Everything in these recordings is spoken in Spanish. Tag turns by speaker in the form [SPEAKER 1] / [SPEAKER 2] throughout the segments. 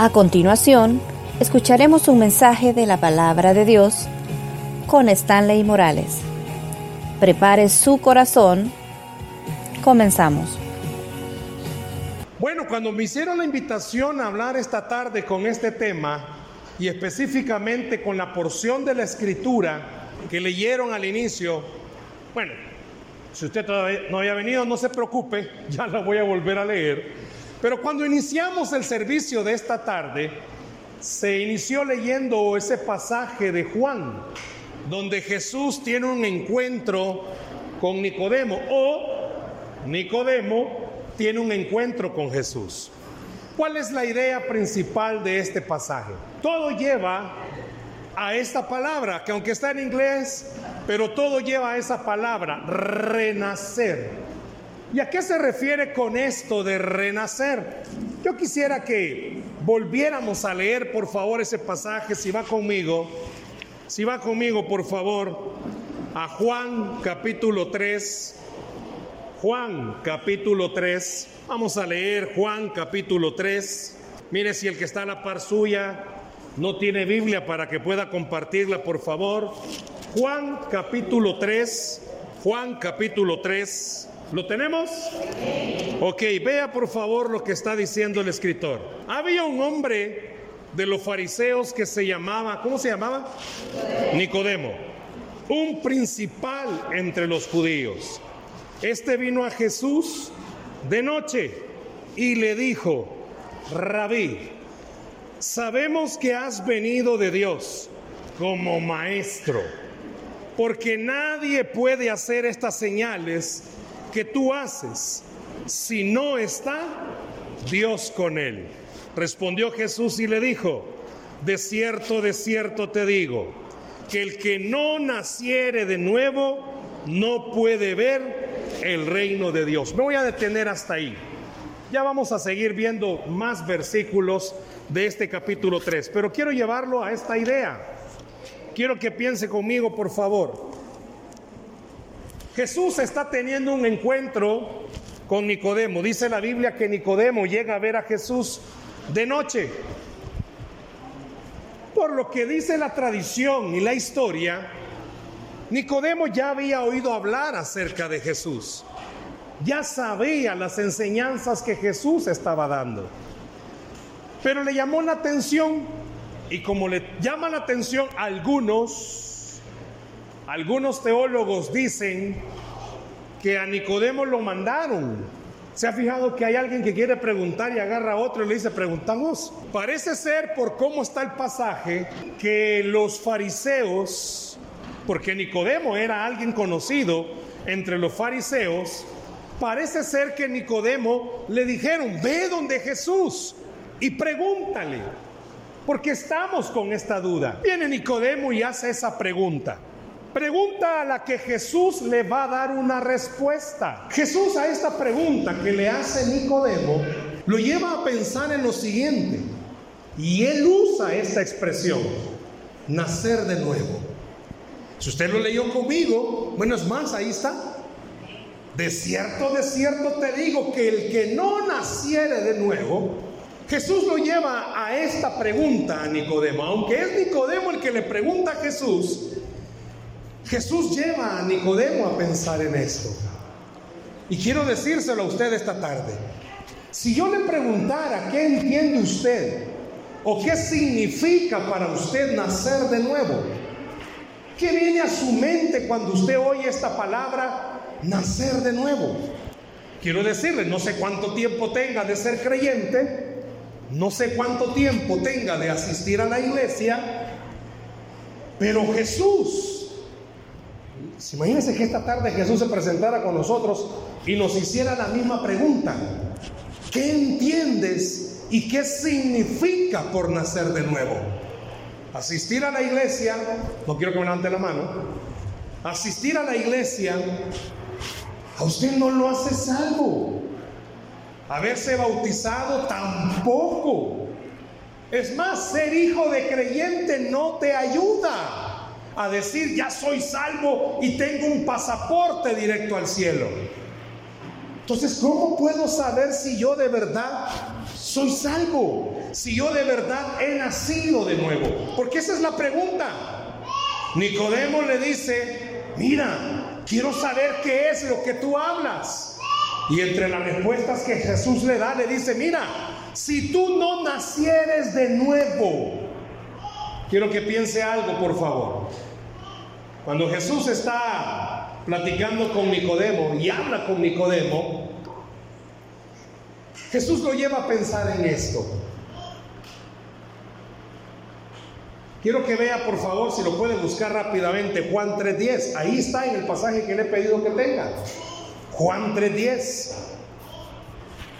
[SPEAKER 1] A continuación, escucharemos un mensaje de la palabra de Dios con Stanley Morales. Prepare su corazón. Comenzamos.
[SPEAKER 2] Bueno, cuando me hicieron la invitación a hablar esta tarde con este tema y específicamente con la porción de la escritura que leyeron al inicio, bueno, si usted todavía no había venido, no se preocupe, ya la voy a volver a leer. Pero cuando iniciamos el servicio de esta tarde, se inició leyendo ese pasaje de Juan, donde Jesús tiene un encuentro con Nicodemo o Nicodemo tiene un encuentro con Jesús. ¿Cuál es la idea principal de este pasaje? Todo lleva a esta palabra, que aunque está en inglés, pero todo lleva a esa palabra, renacer. ¿Y a qué se refiere con esto de renacer? Yo quisiera que volviéramos a leer, por favor, ese pasaje, si va conmigo, si va conmigo, por favor, a Juan capítulo 3. Juan capítulo 3. Vamos a leer Juan capítulo 3. Mire si el que está a la par suya no tiene Biblia para que pueda compartirla, por favor. Juan capítulo 3. Juan capítulo 3. ¿Lo tenemos? Ok, vea por favor lo que está diciendo el escritor. Había un hombre de los fariseos que se llamaba, ¿cómo se llamaba? Nicodemo, un principal entre los judíos. Este vino a Jesús de noche y le dijo, rabí, sabemos que has venido de Dios como maestro, porque nadie puede hacer estas señales que tú haces si no está Dios con él? Respondió Jesús y le dijo, de cierto, de cierto te digo, que el que no naciere de nuevo no puede ver el reino de Dios. Me voy a detener hasta ahí. Ya vamos a seguir viendo más versículos de este capítulo 3, pero quiero llevarlo a esta idea. Quiero que piense conmigo, por favor. Jesús está teniendo un encuentro con Nicodemo. Dice la Biblia que Nicodemo llega a ver a Jesús de noche. Por lo que dice la tradición y la historia, Nicodemo ya había oído hablar acerca de Jesús. Ya sabía las enseñanzas que Jesús estaba dando. Pero le llamó la atención y como le llama la atención a algunos, algunos teólogos dicen que a Nicodemo lo mandaron. ¿Se ha fijado que hay alguien que quiere preguntar y agarra a otro y le dice, preguntamos? Parece ser por cómo está el pasaje que los fariseos, porque Nicodemo era alguien conocido entre los fariseos, parece ser que Nicodemo le dijeron, ve donde Jesús y pregúntale, porque estamos con esta duda. Viene Nicodemo y hace esa pregunta. Pregunta a la que Jesús le va a dar una respuesta. Jesús a esta pregunta que le hace Nicodemo lo lleva a pensar en lo siguiente. Y él usa esta expresión, nacer de nuevo. Si usted lo leyó conmigo, bueno, es más, ahí está. De cierto, de cierto te digo que el que no naciere de nuevo, Jesús lo lleva a esta pregunta a Nicodemo. Aunque es Nicodemo el que le pregunta a Jesús, Jesús lleva a Nicodemo a pensar en esto. Y quiero decírselo a usted esta tarde. Si yo le preguntara qué entiende usted o qué significa para usted nacer de nuevo, ¿qué viene a su mente cuando usted oye esta palabra nacer de nuevo? Quiero decirle, no sé cuánto tiempo tenga de ser creyente, no sé cuánto tiempo tenga de asistir a la iglesia, pero Jesús Imagínense que esta tarde Jesús se presentara con nosotros y nos hiciera la misma pregunta. ¿Qué entiendes y qué significa por nacer de nuevo? Asistir a la iglesia, no quiero que me levante la mano, asistir a la iglesia a usted no lo hace salvo. Haberse bautizado tampoco. Es más, ser hijo de creyente no te ayuda a decir, ya soy salvo y tengo un pasaporte directo al cielo. Entonces, ¿cómo puedo saber si yo de verdad soy salvo? Si yo de verdad he nacido de nuevo. Porque esa es la pregunta. Nicodemo le dice, mira, quiero saber qué es lo que tú hablas. Y entre las respuestas que Jesús le da, le dice, mira, si tú no nacieres de nuevo, quiero que piense algo, por favor. Cuando Jesús está platicando con Nicodemo y habla con Nicodemo, Jesús lo lleva a pensar en esto. Quiero que vea, por favor, si lo puede buscar rápidamente, Juan 3.10. Ahí está en el pasaje que le he pedido que tenga. Juan 3.10.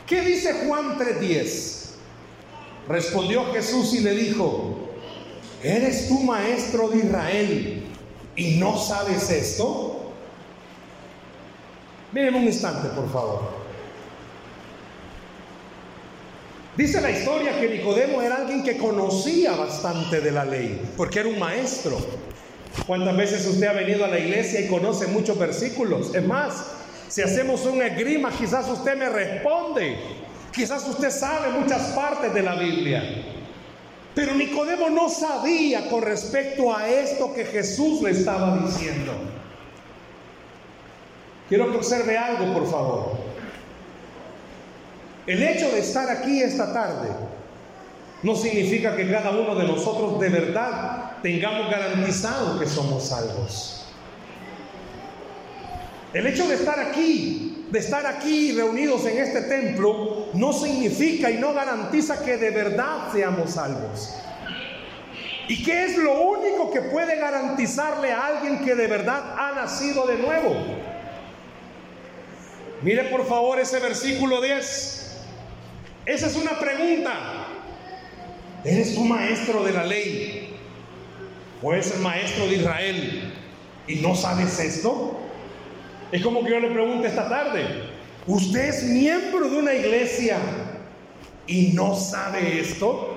[SPEAKER 2] ¿Qué dice Juan 3.10? Respondió Jesús y le dijo, ¿eres tú maestro de Israel y no sabes esto? Miren un instante, por favor. Dice la historia que Nicodemo era alguien que conocía bastante de la ley, porque era un maestro. ¿Cuántas veces usted ha venido a la iglesia y conoce muchos versículos? Es más, si hacemos un esgrima, quizás usted me responde. Quizás usted sabe muchas partes de la Biblia. Pero Nicodemo no sabía con respecto a esto que Jesús le estaba diciendo. Quiero que observe algo, por favor. El hecho de estar aquí esta tarde no significa que cada uno de nosotros de verdad tengamos garantizado que somos salvos. El hecho de estar aquí, de estar aquí reunidos en este templo, no significa y no garantiza que de verdad seamos salvos. ¿Y qué es lo único que puede garantizarle a alguien que de verdad ha nacido de nuevo? Mire por favor ese versículo 10. Esa es una pregunta. ¿Eres tu maestro de la ley? ¿O eres el maestro de Israel y no sabes esto? Es como que yo le pregunte esta tarde, ¿usted es miembro de una iglesia y no sabe esto?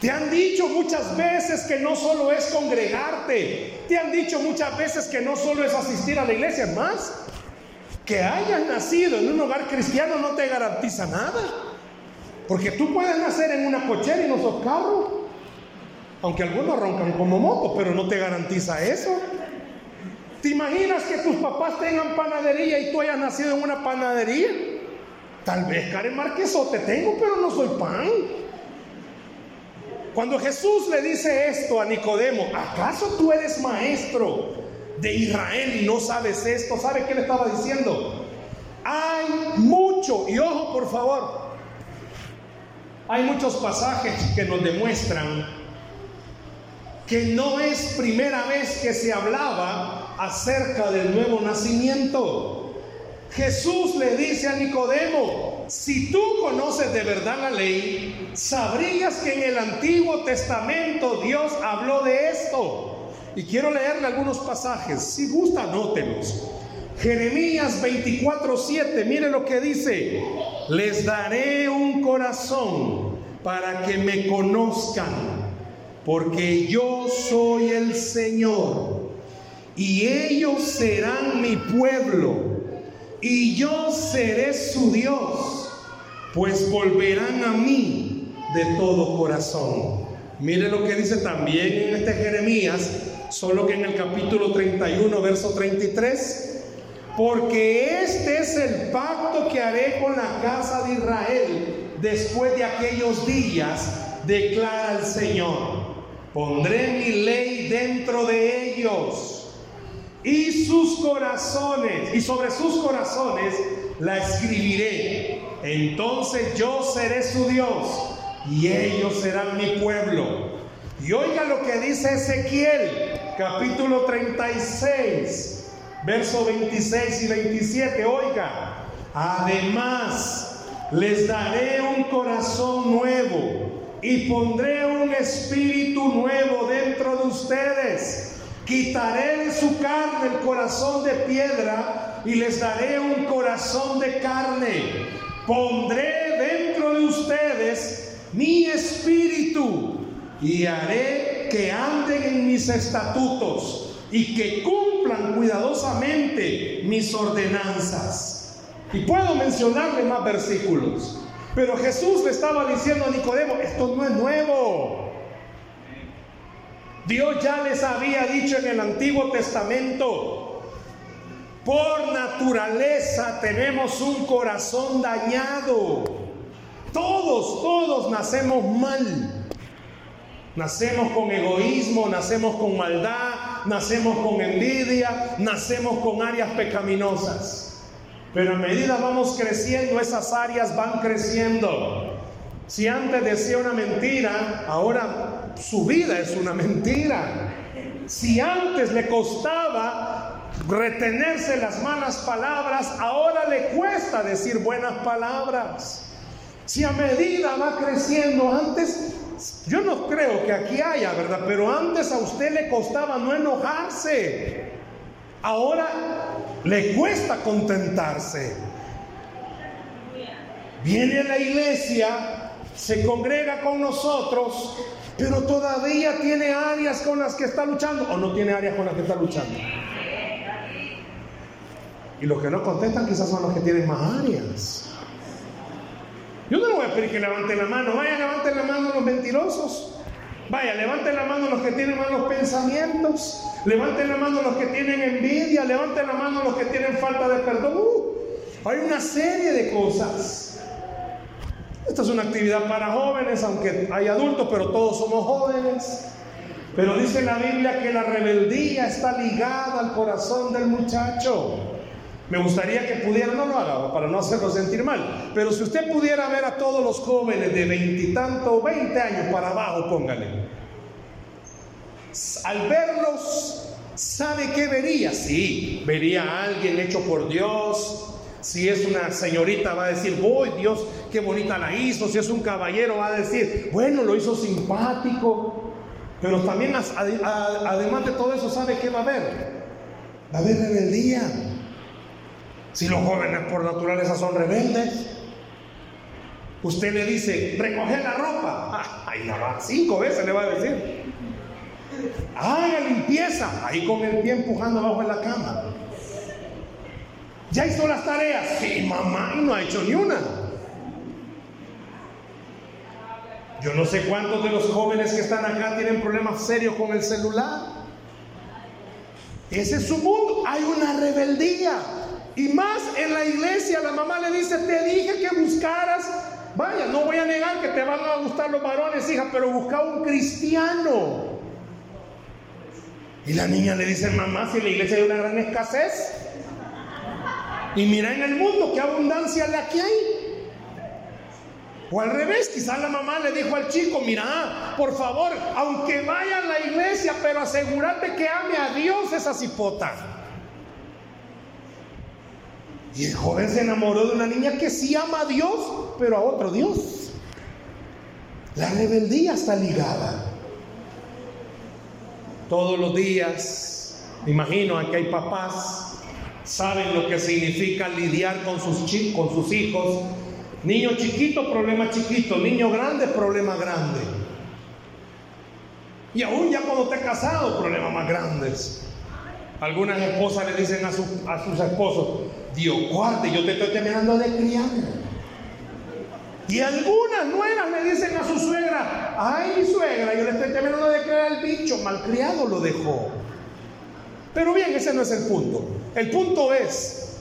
[SPEAKER 2] Te han dicho muchas veces que no solo es congregarte, te han dicho muchas veces que no solo es asistir a la iglesia, más que hayas nacido en un hogar cristiano no te garantiza nada. Porque tú puedes nacer en una cochera y no sos carro. Aunque algunos roncan como moto, pero no te garantiza eso. ¿Te imaginas que tus papás tengan panadería y tú hayas nacido en una panadería? Tal vez Karen Marquesote tengo, pero no soy pan. Cuando Jesús le dice esto a Nicodemo, ¿acaso tú eres maestro de Israel y no sabes esto, ¿sabe qué le estaba diciendo? Hay mucho, y ojo por favor, hay muchos pasajes que nos demuestran que no es primera vez que se hablaba acerca del nuevo nacimiento. Jesús le dice a Nicodemo, si tú conoces de verdad la ley, sabrías que en el Antiguo Testamento Dios habló de esto. Y quiero leerle algunos pasajes. Si gusta, anótelos. Jeremías 24:7, mire lo que dice. Les daré un corazón para que me conozcan, porque yo soy el Señor. Y ellos serán mi pueblo, y yo seré su Dios, pues volverán a mí de todo corazón. Mire lo que dice también en este Jeremías solo que en el capítulo 31, verso 33, porque este es el pacto que haré con la casa de Israel después de aquellos días, declara el Señor. Pondré mi ley dentro de ellos y sus corazones, y sobre sus corazones la escribiré. Entonces yo seré su Dios y ellos serán mi pueblo. Y oiga lo que dice Ezequiel, capítulo 36, verso 26 y 27. Oiga, además les daré un corazón nuevo y pondré un espíritu nuevo dentro de ustedes. Quitaré de su carne el corazón de piedra y les daré un corazón de carne. Pondré dentro de ustedes mi espíritu y haré que anden en mis estatutos y que cumplan cuidadosamente mis ordenanzas. Y puedo mencionarle más versículos. Pero Jesús le estaba diciendo a Nicodemo, esto no es nuevo. Dios ya les había dicho en el Antiguo Testamento, por naturaleza tenemos un corazón dañado. Todos, todos nacemos mal. Nacemos con egoísmo, nacemos con maldad, nacemos con envidia, nacemos con áreas pecaminosas. Pero a medida vamos creciendo, esas áreas van creciendo. Si antes decía una mentira, ahora su vida es una mentira. Si antes le costaba retenerse las malas palabras, ahora le cuesta decir buenas palabras. Si a medida va creciendo, antes, yo no creo que aquí haya, ¿verdad? Pero antes a usted le costaba no enojarse. Ahora le cuesta contentarse. Viene a la iglesia, se congrega con nosotros, pero todavía tiene áreas con las que está luchando o no tiene áreas con las que está luchando. Y los que no contestan quizás son los que tienen más áreas. Yo no le voy a pedir que levanten la mano. Vaya, levanten la mano los mentirosos. Vaya, levanten la mano los que tienen malos pensamientos. Levanten la mano los que tienen envidia. Levanten la mano los que tienen falta de perdón. Uh, hay una serie de cosas. Esta es una actividad para jóvenes, aunque hay adultos, pero todos somos jóvenes. Pero dice la Biblia que la rebeldía está ligada al corazón del muchacho. Me gustaría que pudiera, no lo haga para no hacerlo sentir mal, pero si usted pudiera ver a todos los jóvenes de veintitantos, veinte años para abajo, póngale. Al verlos, ¿sabe qué vería? Sí, vería a alguien hecho por Dios. Si es una señorita, va a decir, voy, Dios, qué bonita la hizo. Si es un caballero, va a decir, bueno, lo hizo simpático. Pero también, además de todo eso, ¿sabe qué va a haber? Va a haber rebeldía. Si los jóvenes por naturaleza son rebeldes, usted le dice, recoge la ropa. Ahí la va, cinco veces le va a decir. Haga limpieza, ahí con el pie empujando abajo en la cama. ¿Ya hizo las tareas? Sí, mamá, y no ha hecho ni una. Yo no sé cuántos de los jóvenes que están acá tienen problemas serios con el celular. Ese es su mundo. Hay una rebeldía. Y más en la iglesia, la mamá le dice, te dije que buscaras. Vaya, no voy a negar que te van a gustar los varones, hija, pero busca un cristiano. Y la niña le dice, mamá, si en la iglesia hay una gran escasez. Y mira en el mundo qué abundancia la que hay. O al revés, quizás la mamá le dijo al chico, mira, por favor, aunque vaya a la iglesia, pero asegúrate que ame a Dios esa cipota. Y el joven se enamoró de una niña que sí ama a Dios, pero a otro Dios. La rebeldía está ligada. Todos los días, imagino, aquí hay papás, saben lo que significa lidiar con sus, con sus hijos. Niño chiquito, problema chiquito. Niño grande, problema grande. Y aún ya cuando esté casado, problemas más grandes. Algunas esposas le dicen a, a sus esposos, Dios guarde, yo te estoy terminando de criar. Y algunas nueras le dicen a su suegra, ay mi suegra, yo le estoy terminando de criar al bicho, malcriado lo dejó. Pero bien, ese no es el punto. El punto es,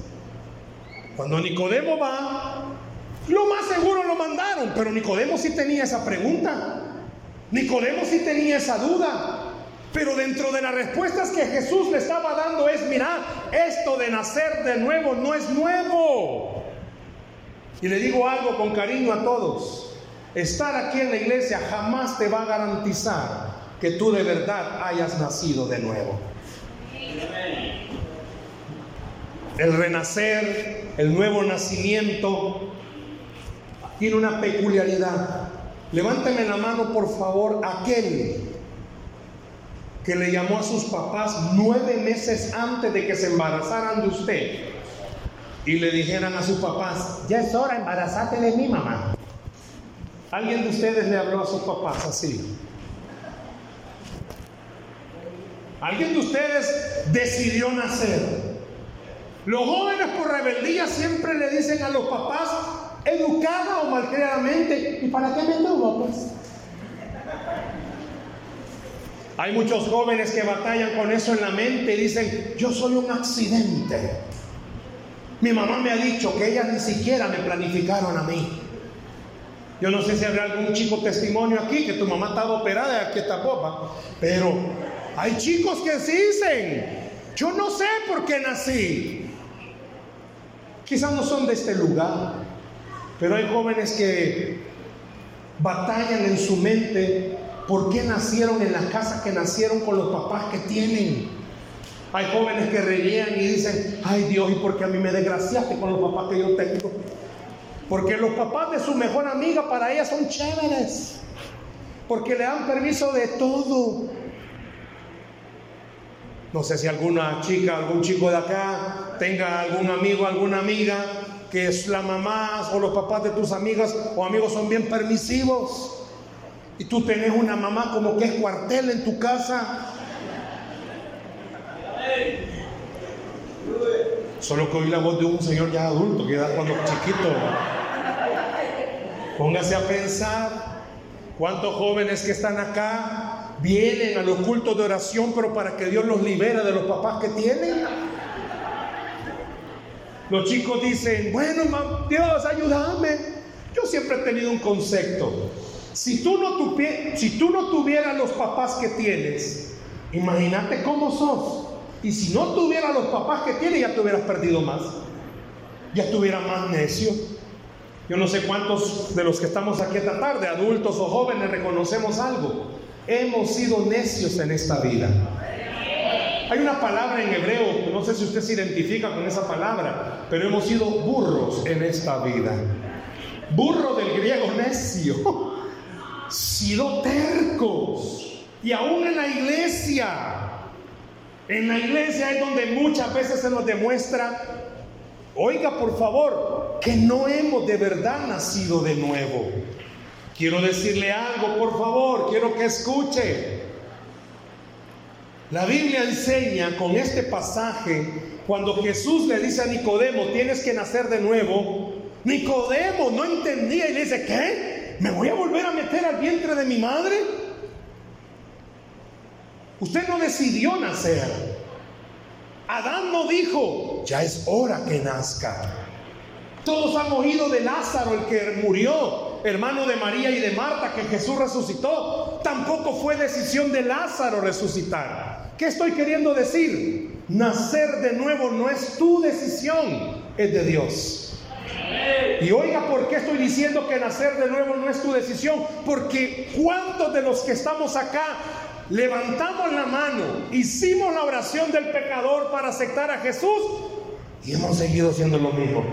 [SPEAKER 2] cuando Nicodemo va, lo más seguro lo mandaron, pero Nicodemo sí tenía esa pregunta. Nicodemo sí tenía esa duda. Pero dentro de las respuestas que Jesús le estaba dando es, mira, esto de nacer de nuevo no es nuevo. Y le digo algo con cariño a todos. Estar aquí en la iglesia jamás te va a garantizar que tú de verdad hayas nacido de nuevo. El renacer, el nuevo nacimiento, tiene una peculiaridad. Levánteme la mano, por favor, aquel que le llamó a sus papás nueve meses antes de que se embarazaran de usted y le dijeran a sus papás, ya es hora, embarazate de mi mamá. ¿Alguien de ustedes le habló a sus papás así? ¿Alguien de ustedes decidió nacer? Los jóvenes por rebeldía siempre le dicen a los papás, educada o malcriadamente, ¿y para qué me tuvo pues? Hay muchos jóvenes que batallan con eso en la mente y dicen, yo soy un accidente. Mi mamá me ha dicho que ellas ni siquiera me planificaron a mí. Yo no sé si habrá algún chico testimonio aquí que tu mamá estaba operada y aquí está popa, pero hay chicos que se dicen, yo no sé por qué nací. Quizás no son de este lugar, pero hay jóvenes que batallan en su mente por qué nacieron en la casa que nacieron con los papás que tienen. Hay jóvenes que reían y dicen, ay Dios, ¿y por qué a mí me desgraciaste con los papás que yo tengo? Porque los papás de su mejor amiga para ella son chéveres. Porque le dan permiso de todo. No sé si alguna chica, algún chico de acá tenga algún amigo, alguna amiga que es la mamá o los papás de tus amigas o amigos son bien permisivos. Y tú tenés una mamá como que es cuartel en tu casa. Solo que oí la voz de un señor ya adulto, que era cuando chiquito. Póngase a pensar cuántos jóvenes que están acá vienen a los cultos de oración, pero para que Dios los libere de los papás que tienen. Los chicos dicen, bueno, Dios, ayúdame. Yo siempre he tenido un concepto. Si tú no, tuvieras los papás que tienes, imagínate cómo sos. Y si no tuvieras los papás que tienes, ya te hubieras perdido más. Ya estuvieras más necio. Yo no sé cuántos de los que estamos aquí esta tarde, adultos o jóvenes, reconocemos algo. Hemos sido necios en esta vida. Hay una palabra en hebreo, no sé si usted se identifica con esa palabra, pero hemos sido burros en esta vida. Burro del griego necio. Sido tercos. Y aún en la iglesia. En la iglesia es donde muchas veces se nos demuestra, oiga por favor, que no hemos de verdad nacido de nuevo. Quiero decirle algo, por favor, quiero que escuche. La Biblia enseña con este pasaje, cuando Jesús le dice a Nicodemo, tienes que nacer de nuevo, Nicodemo no entendía y le dice, ¿qué? ¿Me voy a volver a meter al vientre de mi madre? Usted no decidió nacer. Adán no dijo, ya es hora que nazca. Todos han oído de Lázaro, el que murió, hermano de María y de Marta, que Jesús resucitó. Tampoco fue decisión de Lázaro resucitar. ¿Qué estoy queriendo decir? Nacer de nuevo no es tu decisión, es de Dios. Y oiga, ¿por qué estoy diciendo que nacer de nuevo no es tu decisión? Porque ¿cuántos de los que estamos acá levantamos la mano, hicimos la oración del pecador para aceptar a Jesús y hemos seguido haciendo lo mismo?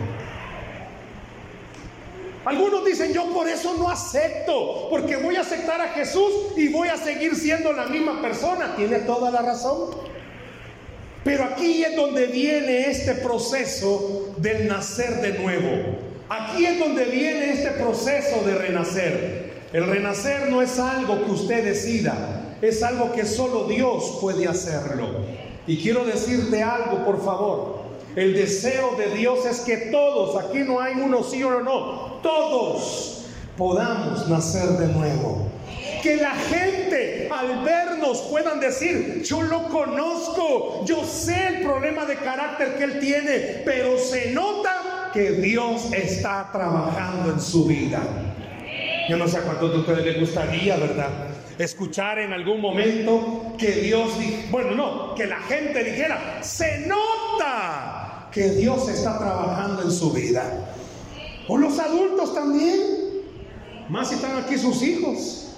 [SPEAKER 2] Algunos dicen, yo por eso no acepto, porque voy a aceptar a Jesús y voy a seguir siendo la misma persona. Tiene toda la razón. Pero aquí es donde viene este proceso del nacer de nuevo. Aquí es donde viene este proceso de renacer. El renacer no es algo que usted decida, es algo que solo Dios puede hacerlo. Y quiero decirte algo, por favor. El deseo de Dios es que todos, aquí no hay uno sí o no, todos podamos nacer de nuevo. Que la gente al vernos puedan decir, yo lo conozco, yo sé el problema de carácter que él tiene, pero se nota que Dios está trabajando en su vida. Yo no sé a cuántos de ustedes les gustaría, ¿verdad? Escuchar en algún momento que Dios, bueno, no, que la gente dijera, se nota que Dios está trabajando en su vida. O los adultos también, más si están aquí sus hijos.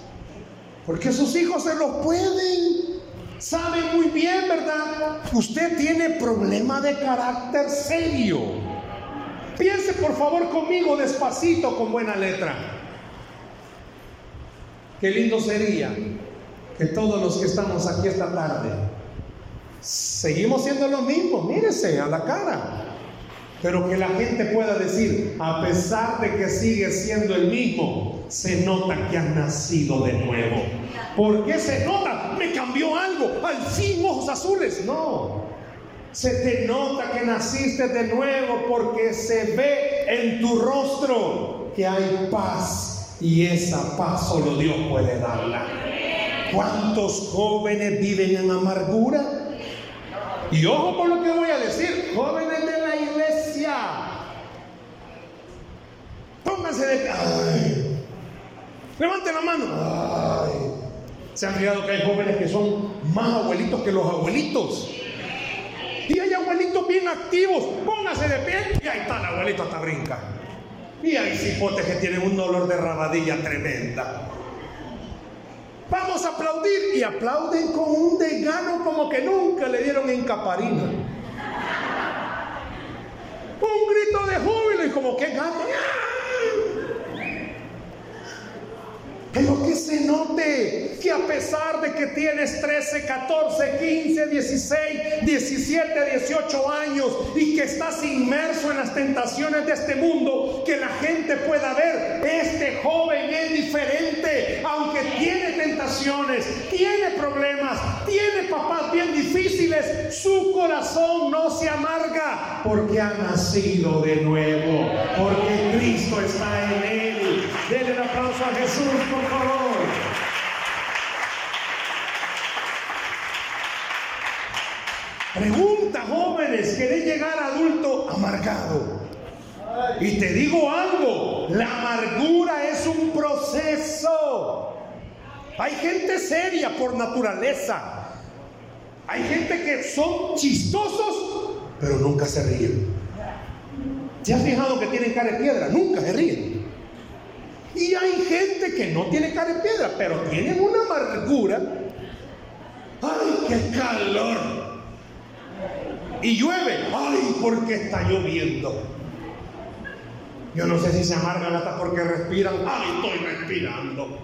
[SPEAKER 2] Porque sus hijos se los pueden. Saben muy bien, ¿verdad? Usted tiene problema de carácter serio. Piense por favor conmigo despacito con buena letra. Qué lindo sería que todos los que estamos aquí esta tarde seguimos siendo lo mismo. Mírese a la cara. Pero que la gente pueda decir, a pesar de que sigue siendo el mismo, se nota que has nacido de nuevo. ¿Por qué se nota? Me cambió algo. Al fin ojos azules. No. Se te nota que naciste de nuevo porque se ve en tu rostro que hay paz y esa paz solo Dios puede darla. ¿Cuántos jóvenes viven en amargura? Y ojo con lo que voy a decir, jóvenes de la iglesia. Pónganse de... Ay. Levanten la mano. Ay. Se han fijado que hay jóvenes que son más abuelitos que los abuelitos. Y hay abuelitos bien activos. Póngase de pie. Y ahí está el abuelito hasta brinca. Y hay cipotes que tienen un dolor de rabadilla tremenda. Vamos a aplaudir. Y aplauden con un desgano como que nunca le dieron en caparina. Un grito de júbilo y como que gato. Pero que se note que a pesar de que tienes 13, 14, 15, 16, 17, 18 años y que estás inmerso en las tentaciones de este mundo, que la gente pueda ver, este joven es diferente, aunque tiene tentaciones, tiene problemas, tiene papás bien difíciles, su corazón no se amarga porque ha nacido de nuevo, porque Cristo está en él. Denle un aplauso a Jesús, Pregunta, jóvenes, ¿querés llegar adulto amargado? Y te digo algo, la amargura es un proceso. Hay gente seria por naturaleza. Hay gente que son chistosos, pero nunca se ríen. ¿Se has fijado que tienen cara de piedra? Nunca se ríen. Y hay gente que no tiene cara de piedra, pero tienen una amargura. ¡Ay, qué calor! Y llueve. ¡Ay, porque está lloviendo! Yo no sé si se amargan hasta porque respiran. ¡Ay, estoy respirando!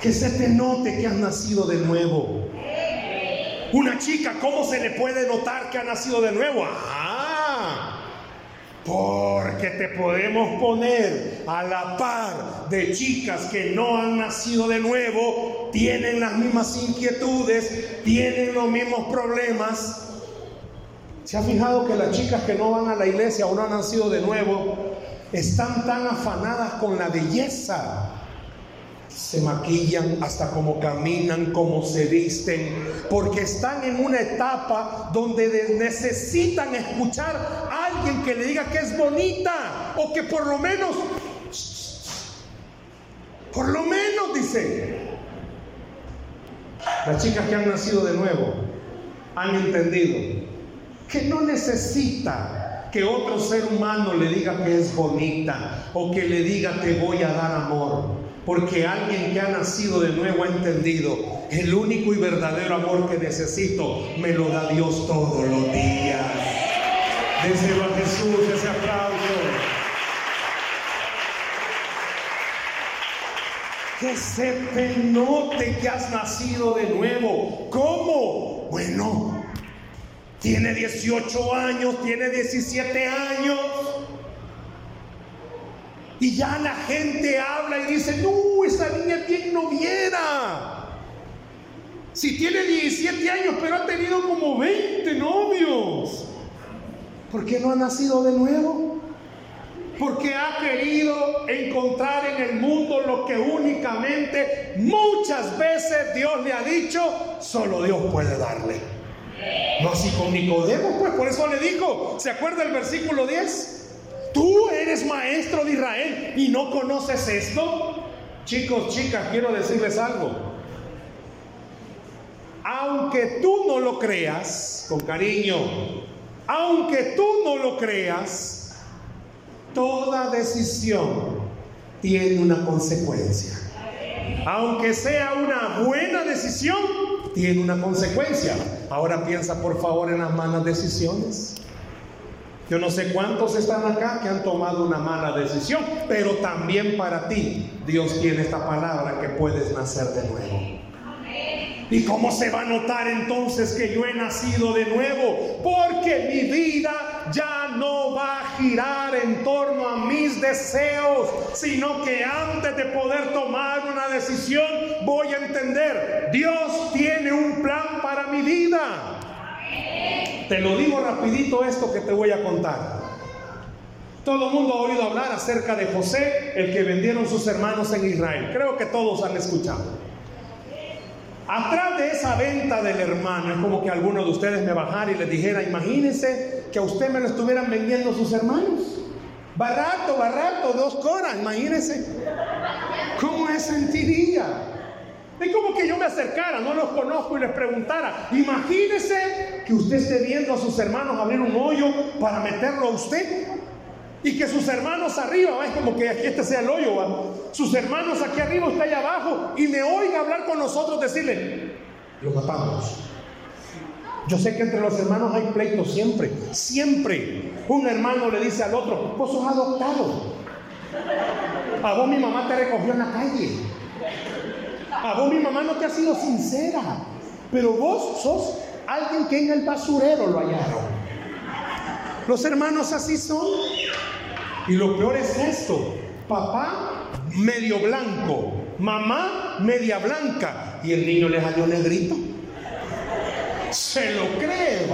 [SPEAKER 2] Que se te note que has nacido de nuevo. Una chica, ¿cómo se le puede notar que ha nacido de nuevo? ¡Ah! Porque te podemos poner a la par de chicas que no han nacido de nuevo, tienen las mismas inquietudes, tienen los mismos problemas. ¿Se ha fijado que las chicas que no van a la iglesia o no han nacido de nuevo están tan afanadas con la belleza? Se maquillan, hasta como caminan, como se visten, porque están en una etapa donde necesitan escuchar a alguien que le diga que es bonita o que por lo menos, por lo menos dice, las chicas que han nacido de nuevo han entendido que no necesita que otro ser humano le diga que es bonita o que le diga te voy a dar amor. Porque alguien que ha nacido de nuevo ha entendido, el único y verdadero amor que necesito me lo da Dios todos los días. Déselo a Jesús ese aplauso. Que se te note que has nacido de nuevo. ¿Cómo? Bueno, tiene 18 años, tiene 17 años. Y ya la gente habla y dice, no, esa niña tiene noviera. Si tiene 17 años, pero ha tenido como 20 novios. ¿Por qué no ha nacido de nuevo? Porque ha querido encontrar en el mundo lo que únicamente muchas veces Dios le ha dicho, solo Dios puede darle. No así con Nicodemo, pues por eso le dijo, ¿se acuerda el versículo 10? Tú eres maestro de Israel y no conoces esto. Chicos, chicas, quiero decirles algo. Aunque tú no lo creas, con cariño, aunque tú no lo creas, toda decisión tiene una consecuencia. Aunque sea una buena decisión, tiene una consecuencia. Ahora piensa por favor en las malas decisiones. Yo no sé cuántos están acá que han tomado una mala decisión, pero también para ti Dios tiene esta palabra que puedes nacer de nuevo. ¿Y cómo se va a notar entonces que yo he nacido de nuevo? Porque mi vida ya no va a girar en torno a mis deseos, sino que antes de poder tomar una decisión voy a entender, Dios tiene un plan para mi vida. Te lo digo rapidito esto que te voy a contar. Todo el mundo ha oído hablar acerca de José, el que vendieron sus hermanos en Israel. Creo que todos han escuchado. Atrás de esa venta del hermano, es como que alguno de ustedes me bajara y les dijera, imagínense que a usted me lo estuvieran vendiendo sus hermanos. Barato, barato, dos coras, imagínense. ¿Cómo me sentiría? Es como que yo me acercara, no los conozco y les preguntara, imagínese que usted esté viendo a sus hermanos abrir un hoyo para meterlo a usted. Y que sus hermanos arriba, es como que aquí este sea el hoyo, sus hermanos aquí arriba, usted allá abajo, y me oiga hablar con nosotros, decirle, lo matamos. Yo sé que entre los hermanos hay pleitos siempre, siempre. Un hermano le dice al otro, vos sos adoptado. A vos mi mamá te recogió en la calle. A vos mi mamá no te ha sido sincera. Pero vos sos alguien que en el basurero lo hallaron. Los hermanos así son. Y lo peor es esto. Papá medio blanco, mamá media blanca y el niño le salió negrito. Se lo cree,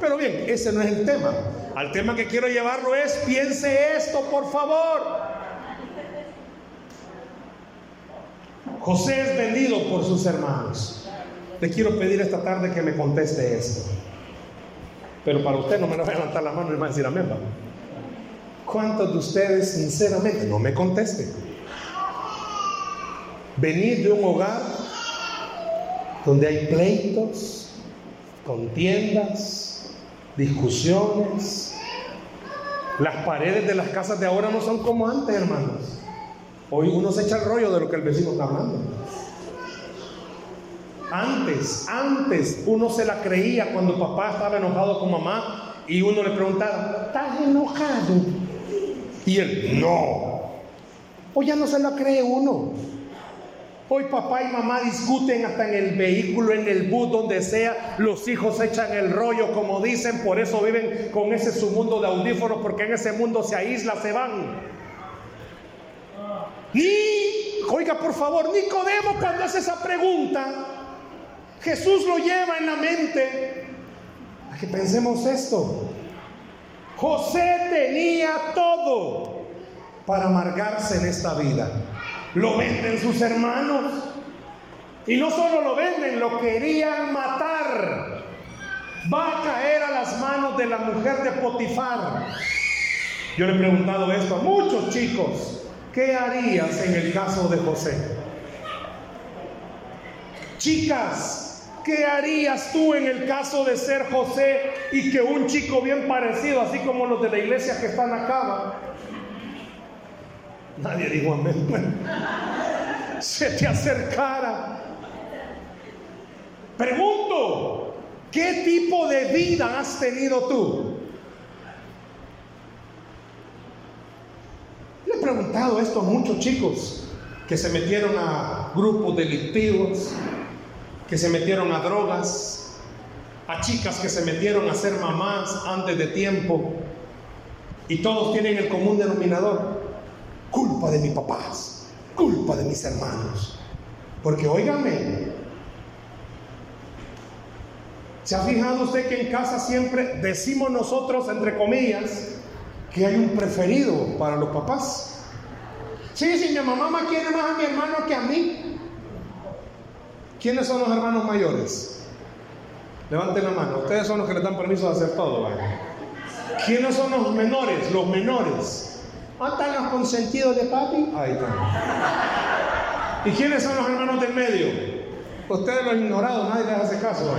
[SPEAKER 2] Pero bien, ese no es el tema. Al tema que quiero llevarlo es, piense esto, por favor. José es vendido por sus hermanos. Le quiero pedir esta tarde que me conteste esto. Pero para usted no me va a levantar la mano y me va a decir amén. ¿Cuántos de ustedes sinceramente no me contesten? Venir de un hogar donde hay pleitos, contiendas, discusiones. Las paredes de las casas de ahora no son como antes, hermanos. Hoy uno se echa el rollo de lo que el vecino está hablando. Antes, antes uno se la creía cuando papá estaba enojado con mamá y uno le preguntaba, ¿estás enojado? Y él, no. Hoy ya no se la cree uno. Hoy papá y mamá discuten hasta en el vehículo, en el bus, donde sea. Los hijos echan el rollo, como dicen, por eso viven con ese su mundo de audífonos, porque en ese mundo se aísla, se van. Ni, oiga por favor, Nicodemo cuando hace esa pregunta, Jesús lo lleva en la mente a que pensemos esto. José tenía todo para amargarse en esta vida. Lo venden sus hermanos. Y no solo lo venden, lo querían matar. Va a caer a las manos de la mujer de Potifar. Yo le he preguntado esto a muchos chicos. ¿Qué harías en el caso de José? Chicas, ¿Qué harías tú en el caso de ser José y que un chico bien parecido, así como los de la iglesia que están acá, nadie dijo amén, se te acercara? Pregunto, ¿qué tipo de vida has tenido tú? Le he preguntado esto a muchos chicos que se metieron a grupos delictivos, que se metieron a drogas, a chicas que se metieron a ser mamás antes de tiempo, y todos tienen el común denominador, culpa de mis papás, culpa de mis hermanos. Porque óigame, ¿se ha fijado usted que en casa siempre decimos nosotros, entre comillas, que hay un preferido para los papás? Sí, si mi mamá quiere más a mi hermano que a mí, ¿Quiénes son los hermanos mayores? Levanten la mano. Ustedes son los que le dan permiso de hacer todo. ¿Quiénes son los menores? Los menores. ¿Dónde están los consentidos de papi? Ahí están. ¿Y quiénes son los hermanos del medio? Ustedes los ignorados, nadie les hace caso.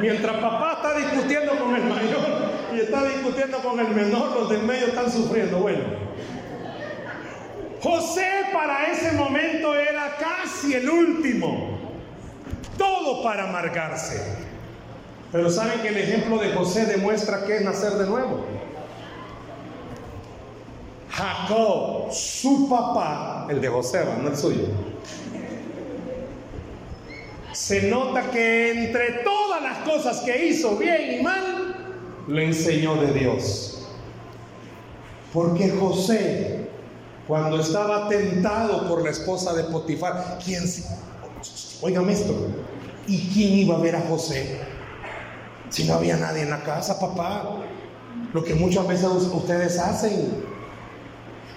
[SPEAKER 2] Mientras papá está discutiendo con el mayor y está discutiendo con el menor, los del medio están sufriendo. Bueno, José para ese momento era casi el último. Todo para amargarse. Pero saben que el ejemplo de José demuestra que es nacer de nuevo. Jacob, su papá, el de José, no el suyo. Se nota que entre todas las cosas que hizo, bien y mal, le enseñó de Dios. Porque José, cuando estaba tentado por la esposa de Potifar, ¿quién? Óigame esto. ¿Y quién iba a ver a José? Si no había nadie en la casa, papá. Lo que muchas veces ustedes hacen.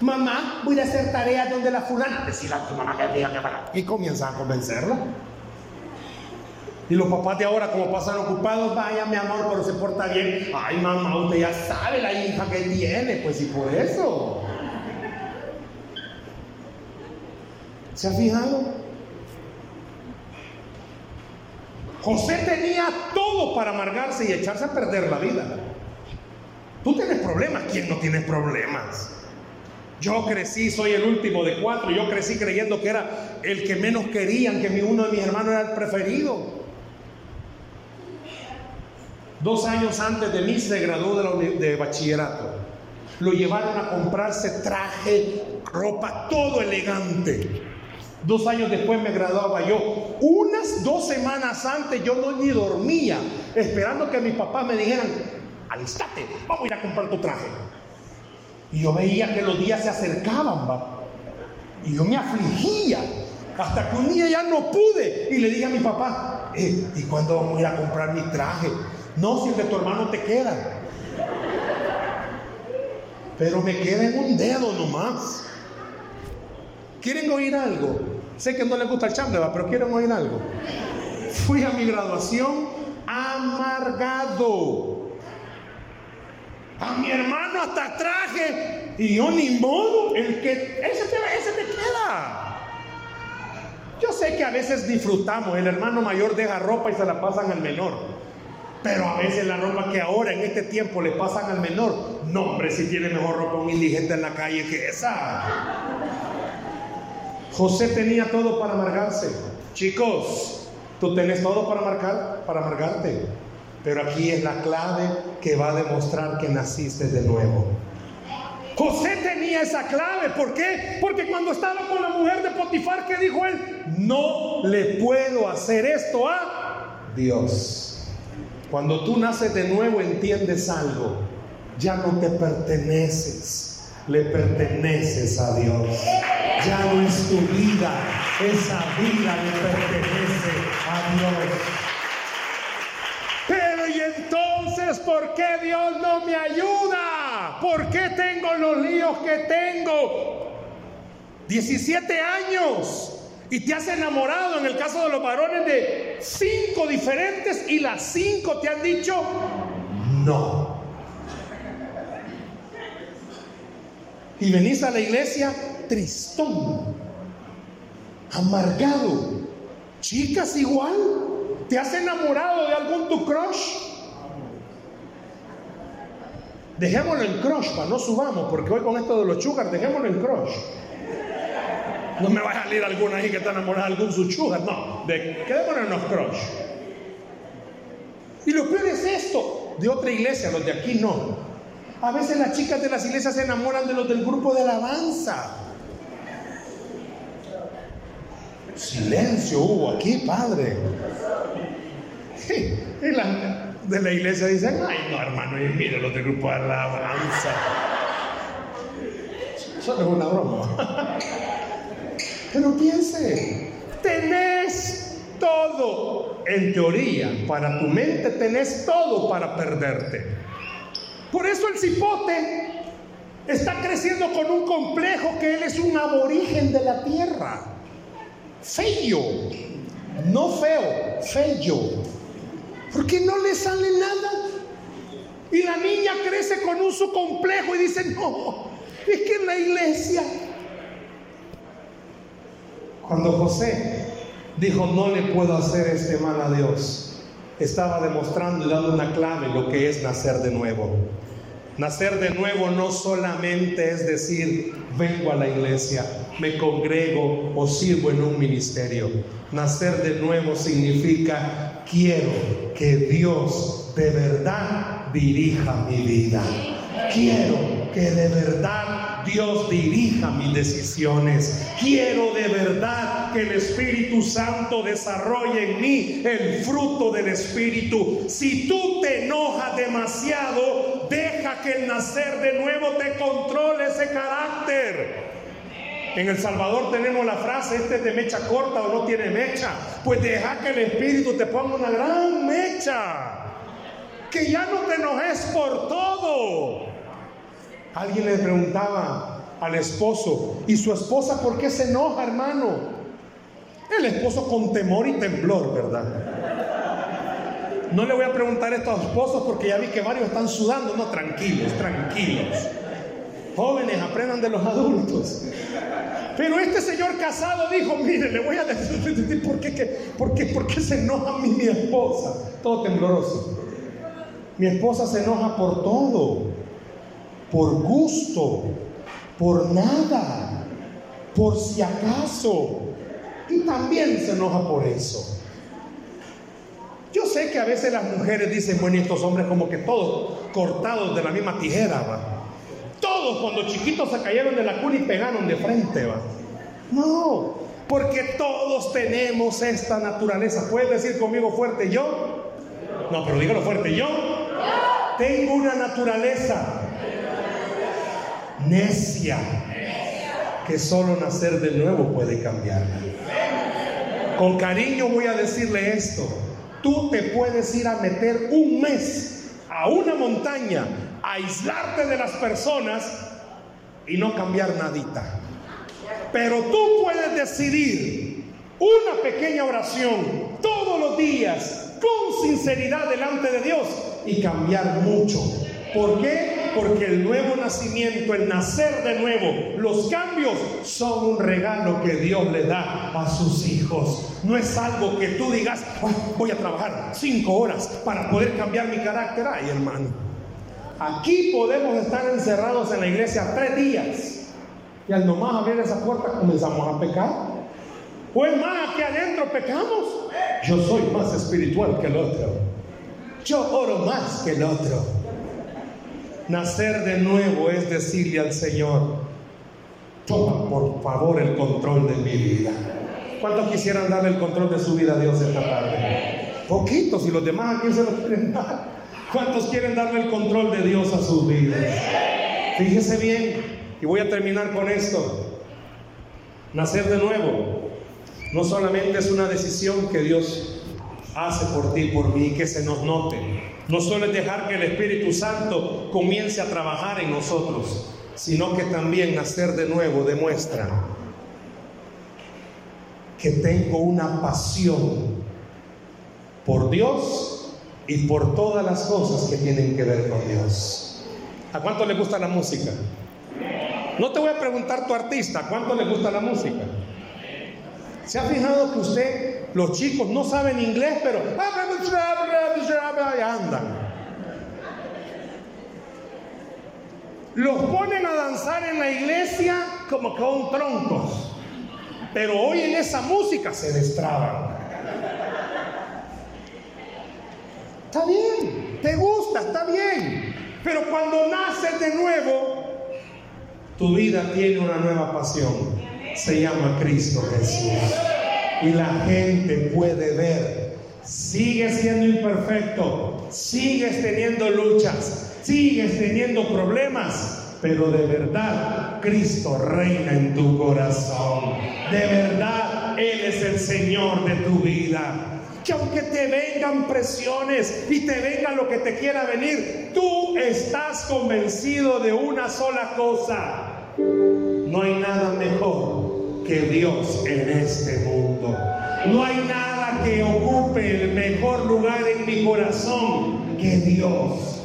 [SPEAKER 2] Mamá, voy a hacer tareas donde la fulana. Decirle a tu mamá que diga que Y comienzan a convencerla. Y los papás de ahora, como pasan ocupados, vaya mi amor, pero se porta bien. Ay, mamá, usted ya sabe la hija que tiene. Pues y por eso. ¿Se ha fijado? José tenía todo para amargarse y echarse a perder la vida. Tú tienes problemas, ¿quién no tiene problemas? Yo crecí, soy el último de cuatro, yo crecí creyendo que era el que menos querían, que uno de mis hermanos era el preferido. Dos años antes de mí se graduó de, de bachillerato. Lo llevaron a comprarse traje, ropa, todo elegante. Dos años después me graduaba yo. Unas dos semanas antes yo no ni dormía, esperando que mis papás me dijeran, alistate, vamos a ir a comprar tu traje. Y yo veía que los días se acercaban, va. Y yo me afligía. Hasta que un día ya no pude. Y le dije a mi papá, eh, ¿y cuándo vamos a ir a comprar mi traje? No, si el de tu hermano te queda. Pero me queda en un dedo nomás. ¿Quieren oír algo? Sé que no les gusta el chambre, pero quieren oír algo. Fui a mi graduación amargado. A mi hermano hasta traje. Y yo ni modo. El que, ese te, ese te queda. Yo sé que a veces disfrutamos. El hermano mayor deja ropa y se la pasan al menor. Pero a veces la ropa que ahora en este tiempo le pasan al menor, no hombre, si tiene mejor ropa un indigente en la calle que esa. José tenía todo para amargarse. Chicos, tú tenés todo para marcar, para amargarte. Pero aquí es la clave que va a demostrar que naciste de nuevo. José tenía esa clave. ¿Por qué? Porque cuando estaba con la mujer de Potifar, ¿qué dijo él? No le puedo hacer esto a Dios. Cuando tú naces de nuevo entiendes algo. Ya no te perteneces, le perteneces a Dios. Ya no es tu vida, esa vida le pertenece a Dios. Pero y entonces, ¿por qué Dios no me ayuda? ¿Por qué tengo los líos que tengo? 17 años y te has enamorado, en el caso de los varones, de cinco diferentes y las cinco te han dicho no. Y venís a la iglesia tristón, amargado. Chicas igual, ¿te has enamorado de algún tu crush? Dejémoslo en crush, para no subamos, porque hoy con esto de los chugas, dejémoslo en crush. No me va a salir alguna ahí que está enamorada de algún suchuja. No, de, quedémonos en los crush. Y lo peor es esto, de otra iglesia, los de aquí no. A veces las chicas de las iglesias se enamoran de los del grupo de alabanza. Silencio hubo aquí, padre. Y la, de la iglesia dicen, ay no hermano, y mire los del grupo de alabanza. Eso es una broma. Pero piense, tenés todo. En teoría, para tu mente tenés todo para perderte. Por eso el cipote está creciendo con un complejo que él es un aborigen de la tierra. Feo. No feo, feo. Porque no le sale nada. Y la niña crece con un su complejo y dice, no, es que en la iglesia cuando José dijo, no le puedo hacer este mal a Dios, estaba demostrando y dando una clave lo que es nacer de nuevo. Nacer de nuevo no solamente es decir, vengo a la iglesia, me congrego o sirvo en un ministerio. Nacer de nuevo significa, quiero que Dios de verdad dirija mi vida. Quiero que de verdad Dios dirija mis decisiones. Quiero de verdad que el Espíritu Santo desarrolle en mí el fruto del Espíritu. Si tú te enojas demasiado, Deja que el nacer de nuevo te controle ese carácter. En El Salvador tenemos la frase, este es de mecha corta o no tiene mecha. Pues deja que el Espíritu te ponga una gran mecha. Que ya no te enojes por todo. Alguien le preguntaba al esposo, ¿y su esposa por qué se enoja, hermano? El esposo con temor y temblor, ¿verdad? No le voy a preguntar esto a los esposos porque ya vi que varios están sudando. No, tranquilos, tranquilos. Jóvenes, aprendan de los adultos. Pero este señor casado dijo, mire, le voy a decir, ¿por qué, por qué, por qué se enoja mí mi esposa? Todo tembloroso. Mi esposa se enoja por todo, por gusto, por nada, por si acaso. Y también se enoja por eso. Yo sé que a veces las mujeres dicen, bueno, estos hombres como que todos cortados de la misma tijera, va. Todos cuando chiquitos se cayeron de la cuna y pegaron de frente, va. No, porque todos tenemos esta naturaleza. ¿Puedes decir conmigo fuerte yo? No, pero dígalo fuerte yo. Tengo una naturaleza necia que solo nacer de nuevo puede cambiarla. Con cariño voy a decirle esto. Tú te puedes ir a meter un mes a una montaña, a aislarte de las personas y no cambiar nadita. Pero tú puedes decidir una pequeña oración todos los días con sinceridad delante de Dios y cambiar mucho. ¿Por qué? Porque el nuevo nacimiento, el nacer de nuevo, los cambios son un regalo que Dios le da a sus hijos. No es algo que tú digas, voy a trabajar cinco horas para poder cambiar mi carácter. Ay, hermano, aquí podemos estar encerrados en la iglesia tres días y al nomás abrir esa puerta comenzamos a pecar. Pues más, aquí adentro pecamos. Yo soy más espiritual que el otro. Yo oro más que el otro. Nacer de nuevo es decirle al Señor, toma por favor el control de mi vida. ¿Cuántos quisieran darle el control de su vida a Dios esta tarde? Poquitos y los demás a quién se lo quieren dar. ¿Cuántos quieren darle el control de Dios a sus vidas? Fíjese bien, y voy a terminar con esto. Nacer de nuevo no solamente es una decisión que Dios hace por ti, por mí, que se nos note. No solo es dejar que el Espíritu Santo comience a trabajar en nosotros, sino que también nacer de nuevo demuestra que tengo una pasión por Dios y por todas las cosas que tienen que ver con Dios. ¿A cuánto le gusta la música? No te voy a preguntar tu artista, ¿cuánto le gusta la música? ¿Se ha fijado que usted, los chicos no saben inglés, pero andan? Los ponen a danzar en la iglesia como con troncos, pero hoy en esa música se destraban. Está bien, te gusta, está bien, pero cuando naces de nuevo, tu vida tiene una nueva pasión. Se llama Cristo Jesús. Y la gente puede ver. Sigues siendo imperfecto. Sigues teniendo luchas. Sigues teniendo problemas. Pero de verdad Cristo reina en tu corazón. De verdad Él es el Señor de tu vida que aunque te vengan presiones y te venga lo que te quiera venir, tú estás convencido de una sola cosa. No hay nada mejor que Dios en este mundo. No hay nada que ocupe el mejor lugar en mi corazón que Dios.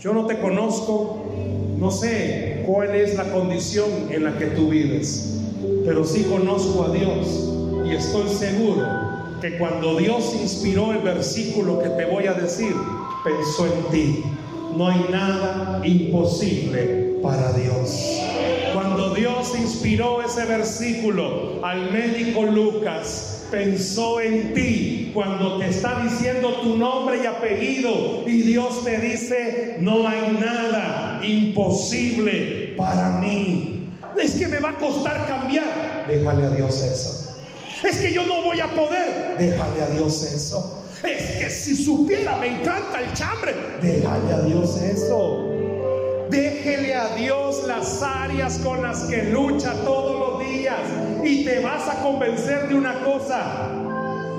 [SPEAKER 2] Yo no te conozco, no sé cuál es la condición en la que tú vives, pero sí conozco a Dios y estoy seguro que cuando Dios inspiró el versículo que te voy a decir, pensó en ti. No hay nada imposible para Dios. Dios inspiró ese versículo al médico Lucas, pensó en ti cuando te está diciendo tu nombre y apellido y Dios te dice, no hay nada imposible para mí. Es que me va a costar cambiar. Déjale a Dios eso. Es que yo no voy a poder. Déjale a Dios eso. Es que si supiera, me encanta el chambre. Déjale a Dios eso. Déjele a Dios las áreas con las que lucha todos los días y te vas a convencer de una cosa.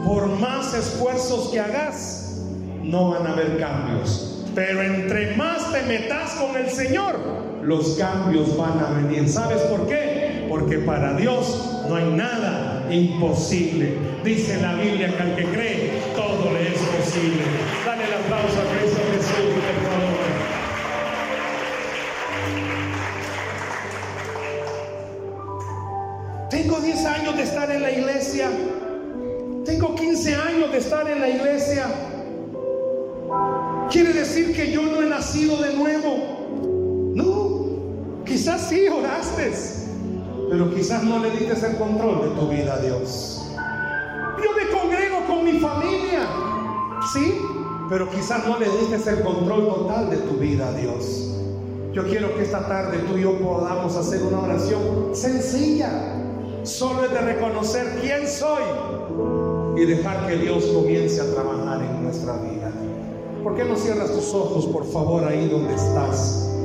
[SPEAKER 2] Por más esfuerzos que hagas, no van a haber cambios. Pero entre más te metas con el Señor, los cambios van a venir. ¿Sabes por qué? Porque para Dios no hay nada imposible. Dice la Biblia que al que cree, todo le es posible. Tengo 10 años de estar en la iglesia. Tengo 15 años de estar en la iglesia. Quiere decir que yo no he nacido de nuevo. No, quizás sí oraste, pero quizás no le diste el control de tu vida a Dios. Yo me congrego con mi familia, sí, pero quizás no le diste el control total de tu vida a Dios. Yo quiero que esta tarde tú y yo podamos hacer una oración sencilla. Solo es de reconocer quién soy y dejar que Dios comience a trabajar en nuestra vida. ¿Por qué no cierras tus ojos, por favor, ahí donde estás?